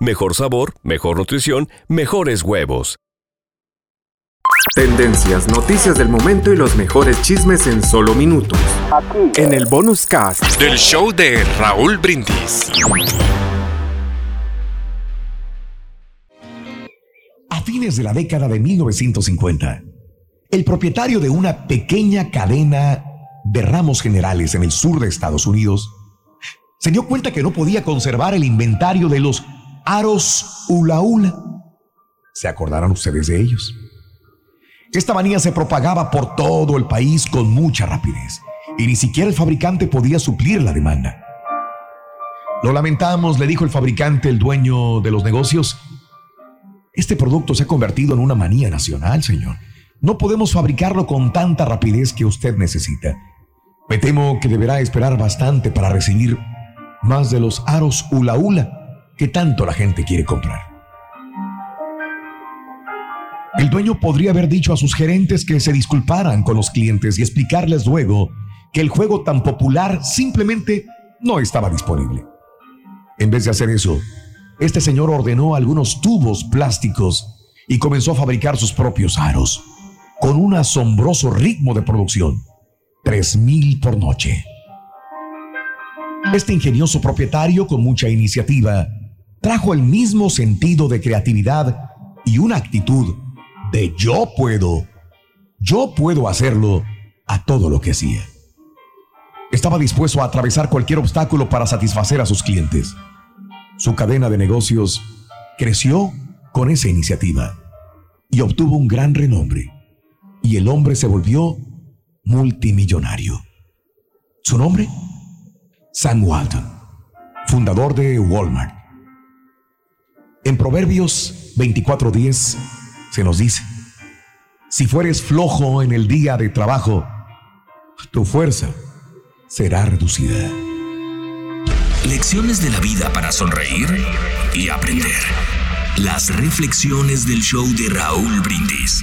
Mejor sabor, mejor nutrición, mejores huevos. Tendencias, noticias del momento y los mejores chismes en solo minutos. En el bonus cast del show de Raúl Brindis. A fines de la década de 1950, el propietario de una pequeña cadena de ramos generales en el sur de Estados Unidos se dio cuenta que no podía conservar el inventario de los aros ulaula. ¿Se acordarán ustedes de ellos? Esta manía se propagaba por todo el país con mucha rapidez y ni siquiera el fabricante podía suplir la demanda. Lo lamentamos, le dijo el fabricante, el dueño de los negocios. Este producto se ha convertido en una manía nacional, señor. No podemos fabricarlo con tanta rapidez que usted necesita. Me temo que deberá esperar bastante para recibir más de los aros ulaula que tanto la gente quiere comprar. El dueño podría haber dicho a sus gerentes que se disculparan con los clientes y explicarles luego que el juego tan popular simplemente no estaba disponible. En vez de hacer eso, este señor ordenó algunos tubos plásticos y comenzó a fabricar sus propios aros, con un asombroso ritmo de producción, 3.000 por noche. Este ingenioso propietario, con mucha iniciativa, trajo el mismo sentido de creatividad y una actitud de yo puedo, yo puedo hacerlo a todo lo que hacía. Estaba dispuesto a atravesar cualquier obstáculo para satisfacer a sus clientes. Su cadena de negocios creció con esa iniciativa y obtuvo un gran renombre. Y el hombre se volvió multimillonario. ¿Su nombre? Sam Walton, fundador de Walmart. En Proverbios 24:10 se nos dice, si fueres flojo en el día de trabajo, tu fuerza será reducida. Lecciones de la vida para sonreír y aprender. Las reflexiones del show de Raúl Brindis.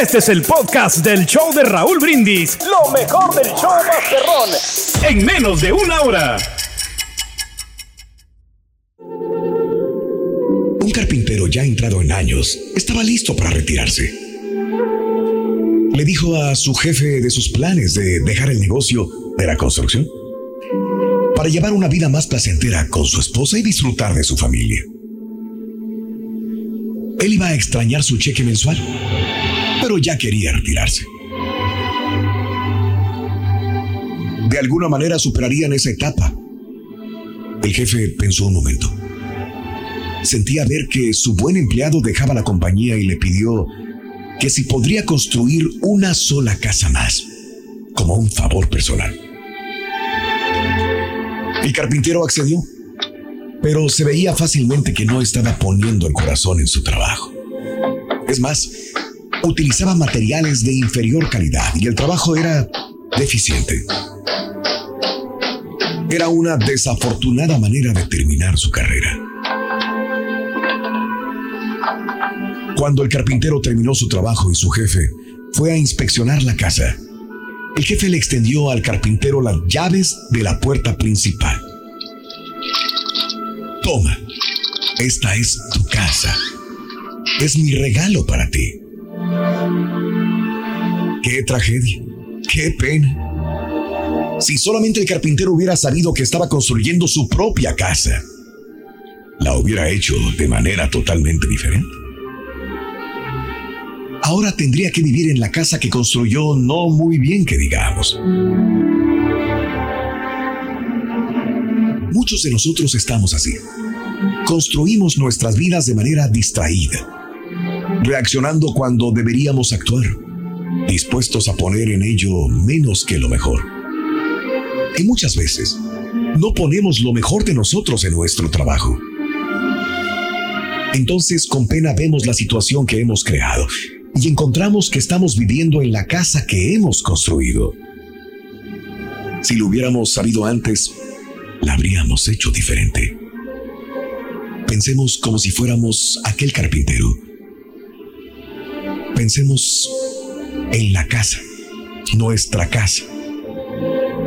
Este es el podcast del show de Raúl Brindis. Lo mejor del show Masterrón. En menos de una hora. Un carpintero ya entrado en años estaba listo para retirarse. Le dijo a su jefe de sus planes de dejar el negocio de la construcción para llevar una vida más placentera con su esposa y disfrutar de su familia. Él iba a extrañar su cheque mensual, pero ya quería retirarse. De alguna manera superarían esa etapa. El jefe pensó un momento. Sentía ver que su buen empleado dejaba la compañía y le pidió que si podría construir una sola casa más, como un favor personal. El carpintero accedió, pero se veía fácilmente que no estaba poniendo el corazón en su trabajo. Es más, utilizaba materiales de inferior calidad y el trabajo era deficiente. Era una desafortunada manera de terminar su carrera. Cuando el carpintero terminó su trabajo y su jefe fue a inspeccionar la casa, el jefe le extendió al carpintero las llaves de la puerta principal. Toma, esta es tu casa. Es mi regalo para ti. Qué tragedia, qué pena. Si solamente el carpintero hubiera sabido que estaba construyendo su propia casa, la hubiera hecho de manera totalmente diferente. Ahora tendría que vivir en la casa que construyó no muy bien que digamos. Muchos de nosotros estamos así. Construimos nuestras vidas de manera distraída, reaccionando cuando deberíamos actuar, dispuestos a poner en ello menos que lo mejor. Y muchas veces no ponemos lo mejor de nosotros en nuestro trabajo. Entonces con pena vemos la situación que hemos creado y encontramos que estamos viviendo en la casa que hemos construido. Si lo hubiéramos sabido antes, la habríamos hecho diferente. Pensemos como si fuéramos aquel carpintero. Pensemos en la casa, nuestra casa.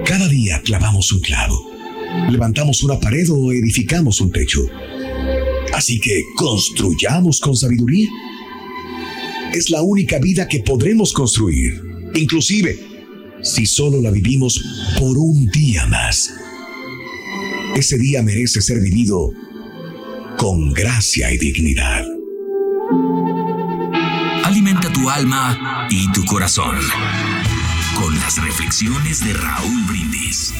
Cada día clavamos un clavo, levantamos una pared o edificamos un techo. Así que construyamos con sabiduría. Es la única vida que podremos construir, inclusive si solo la vivimos por un día más. Ese día merece ser vivido con gracia y dignidad. Alimenta tu alma y tu corazón con las reflexiones de Raúl Brindis.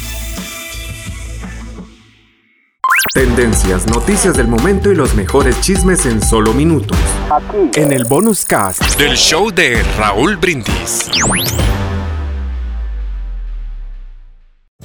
Tendencias, noticias del momento y los mejores chismes en solo minutos. Aquí. En el bonus cast del show de Raúl Brindis.